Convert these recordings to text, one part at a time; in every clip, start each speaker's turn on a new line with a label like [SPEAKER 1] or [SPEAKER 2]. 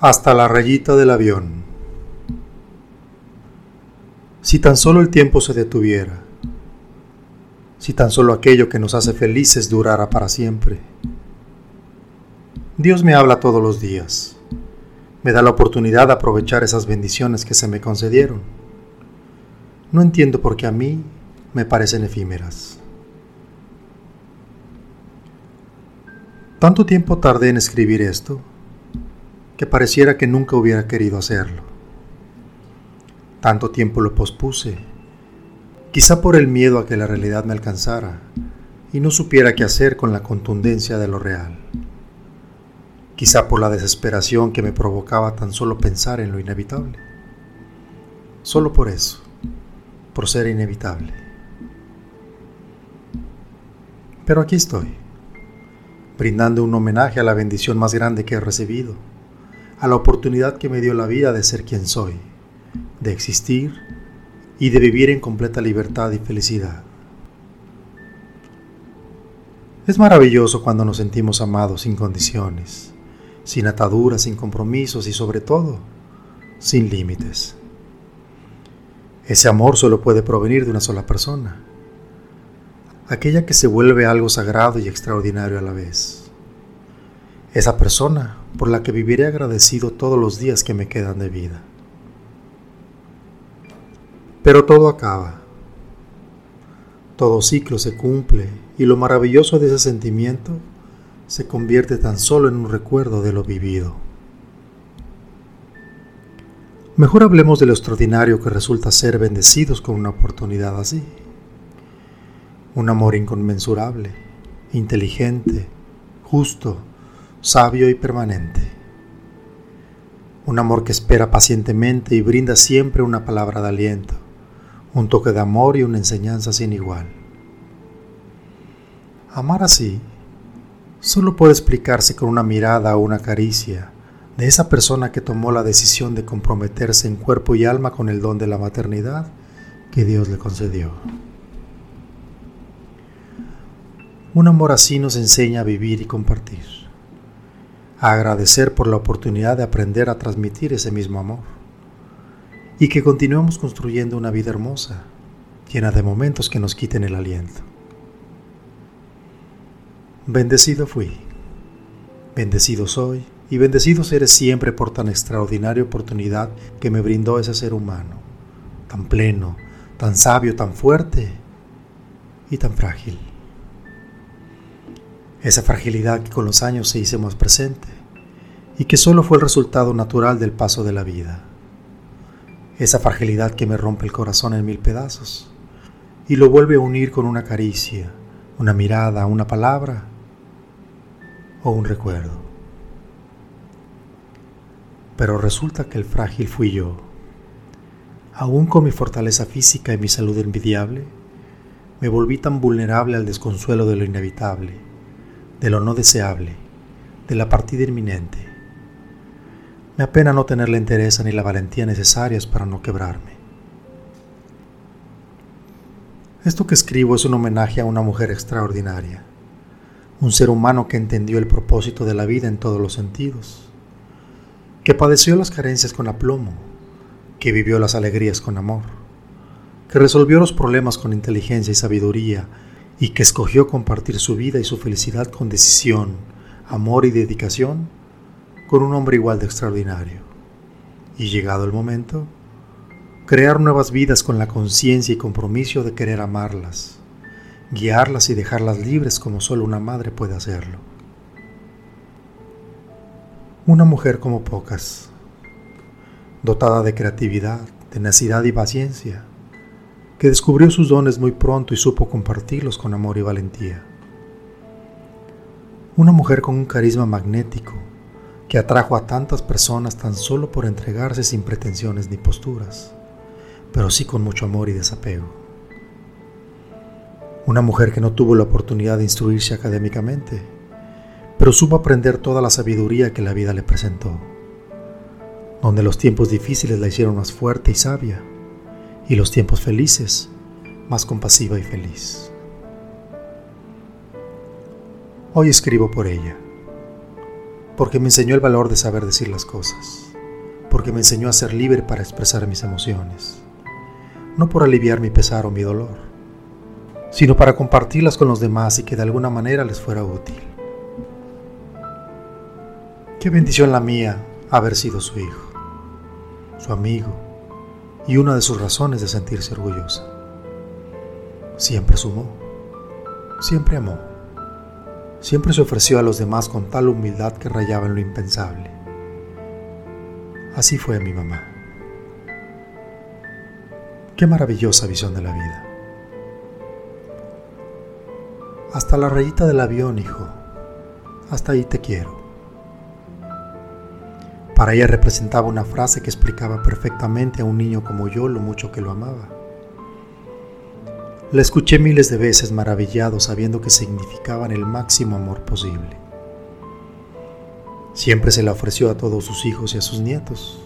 [SPEAKER 1] hasta la rayita del avión. Si tan solo el tiempo se detuviera, si tan solo aquello que nos hace felices durara para siempre. Dios me habla todos los días, me da la oportunidad de aprovechar esas bendiciones que se me concedieron. No entiendo por qué a mí me parecen efímeras. Tanto tiempo tardé en escribir esto que pareciera que nunca hubiera querido hacerlo. Tanto tiempo lo pospuse, quizá por el miedo a que la realidad me alcanzara y no supiera qué hacer con la contundencia de lo real. Quizá por la desesperación que me provocaba tan solo pensar en lo inevitable. Solo por eso, por ser inevitable. Pero aquí estoy, brindando un homenaje a la bendición más grande que he recibido a la oportunidad que me dio la vida de ser quien soy, de existir y de vivir en completa libertad y felicidad. Es maravilloso cuando nos sentimos amados sin condiciones, sin ataduras, sin compromisos y sobre todo, sin límites. Ese amor solo puede provenir de una sola persona, aquella que se vuelve algo sagrado y extraordinario a la vez. Esa persona por la que viviré agradecido todos los días que me quedan de vida. Pero todo acaba, todo ciclo se cumple y lo maravilloso de ese sentimiento se convierte tan solo en un recuerdo de lo vivido. Mejor hablemos de lo extraordinario que resulta ser bendecidos con una oportunidad así. Un amor inconmensurable, inteligente, justo, sabio y permanente. Un amor que espera pacientemente y brinda siempre una palabra de aliento, un toque de amor y una enseñanza sin igual. Amar así solo puede explicarse con una mirada o una caricia de esa persona que tomó la decisión de comprometerse en cuerpo y alma con el don de la maternidad que Dios le concedió. Un amor así nos enseña a vivir y compartir a agradecer por la oportunidad de aprender a transmitir ese mismo amor y que continuemos construyendo una vida hermosa, llena de momentos que nos quiten el aliento. Bendecido fui, bendecido soy y bendecido seré siempre por tan extraordinaria oportunidad que me brindó ese ser humano, tan pleno, tan sabio, tan fuerte y tan frágil. Esa fragilidad que con los años se hizo más presente y que solo fue el resultado natural del paso de la vida. Esa fragilidad que me rompe el corazón en mil pedazos y lo vuelve a unir con una caricia, una mirada, una palabra o un recuerdo. Pero resulta que el frágil fui yo. Aún con mi fortaleza física y mi salud envidiable, me volví tan vulnerable al desconsuelo de lo inevitable de lo no deseable, de la partida inminente. Me apena no tener la entereza ni la valentía necesarias para no quebrarme. Esto que escribo es un homenaje a una mujer extraordinaria, un ser humano que entendió el propósito de la vida en todos los sentidos, que padeció las carencias con aplomo, que vivió las alegrías con amor, que resolvió los problemas con inteligencia y sabiduría y que escogió compartir su vida y su felicidad con decisión, amor y dedicación con un hombre igual de extraordinario. Y llegado el momento, crear nuevas vidas con la conciencia y compromiso de querer amarlas, guiarlas y dejarlas libres como solo una madre puede hacerlo. Una mujer como pocas, dotada de creatividad, tenacidad y paciencia, que descubrió sus dones muy pronto y supo compartirlos con amor y valentía. Una mujer con un carisma magnético que atrajo a tantas personas tan solo por entregarse sin pretensiones ni posturas, pero sí con mucho amor y desapego. Una mujer que no tuvo la oportunidad de instruirse académicamente, pero supo aprender toda la sabiduría que la vida le presentó, donde los tiempos difíciles la hicieron más fuerte y sabia y los tiempos felices más compasiva y feliz. Hoy escribo por ella, porque me enseñó el valor de saber decir las cosas, porque me enseñó a ser libre para expresar mis emociones, no por aliviar mi pesar o mi dolor, sino para compartirlas con los demás y que de alguna manera les fuera útil. Qué bendición la mía haber sido su hijo, su amigo y una de sus razones de sentirse orgullosa. Siempre sumó, siempre amó, siempre se ofreció a los demás con tal humildad que rayaba en lo impensable. Así fue mi mamá. Qué maravillosa visión de la vida. Hasta la rayita del avión, hijo. Hasta ahí te quiero. Para ella representaba una frase que explicaba perfectamente a un niño como yo lo mucho que lo amaba. La escuché miles de veces maravillado sabiendo que significaban el máximo amor posible. Siempre se la ofreció a todos sus hijos y a sus nietos.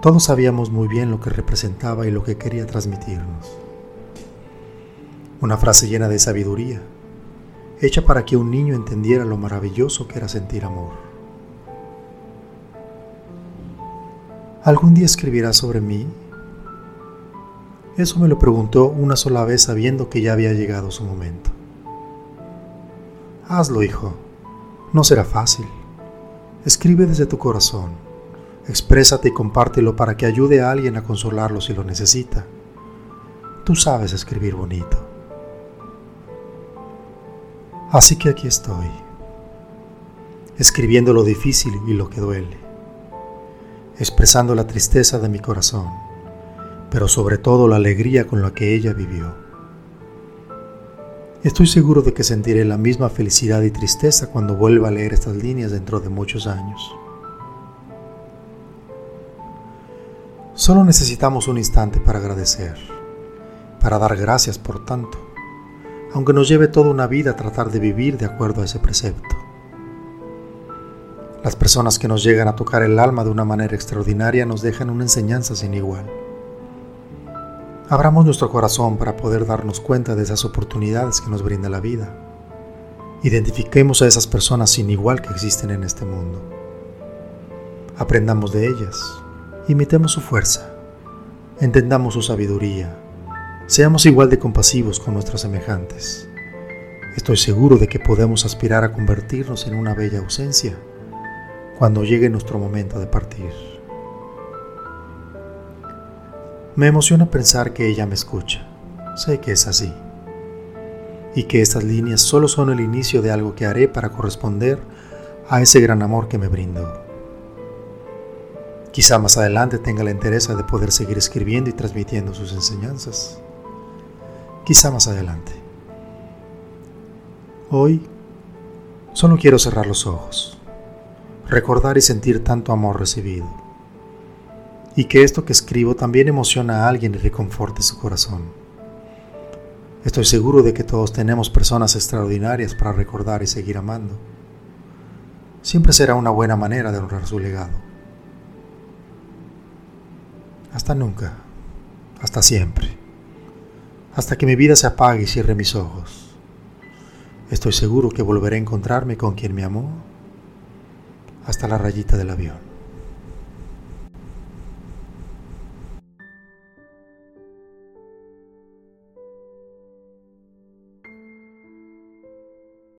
[SPEAKER 1] Todos sabíamos muy bien lo que representaba y lo que quería transmitirnos. Una frase llena de sabiduría, hecha para que un niño entendiera lo maravilloso que era sentir amor. ¿Algún día escribirás sobre mí? Eso me lo preguntó una sola vez sabiendo que ya había llegado su momento. Hazlo, hijo. No será fácil. Escribe desde tu corazón Exprésate y compártelo para que ayude a alguien a consolarlo si lo necesita. Tú sabes escribir bonito. Así que aquí estoy, escribiendo lo difícil y lo que duele, expresando la tristeza de mi corazón, pero sobre todo la alegría con la que ella vivió. Estoy seguro de que sentiré la misma felicidad y tristeza cuando vuelva a leer estas líneas dentro de muchos años. Solo necesitamos un instante para agradecer, para dar gracias por tanto, aunque nos lleve toda una vida tratar de vivir de acuerdo a ese precepto. Las personas que nos llegan a tocar el alma de una manera extraordinaria nos dejan una enseñanza sin igual. Abramos nuestro corazón para poder darnos cuenta de esas oportunidades que nos brinda la vida. Identifiquemos a esas personas sin igual que existen en este mundo. Aprendamos de ellas, Imitemos su fuerza, entendamos su sabiduría, seamos igual de compasivos con nuestros semejantes. Estoy seguro de que podemos aspirar a convertirnos en una bella ausencia cuando llegue nuestro momento de partir. Me emociona pensar que ella me escucha. Sé que es así. Y que estas líneas solo son el inicio de algo que haré para corresponder a ese gran amor que me brindó. Quizá más adelante tenga la interés de poder seguir escribiendo y transmitiendo sus enseñanzas. Quizá más adelante. Hoy solo quiero cerrar los ojos, recordar y sentir tanto amor recibido. Y que esto que escribo también emociona a alguien y reconforte su corazón. Estoy seguro de que todos tenemos personas extraordinarias para recordar y seguir amando. Siempre será una buena manera de honrar su legado. Hasta nunca, hasta siempre, hasta que mi vida se apague y cierre mis ojos. Estoy seguro que volveré a encontrarme con quien me amó hasta la rayita del avión.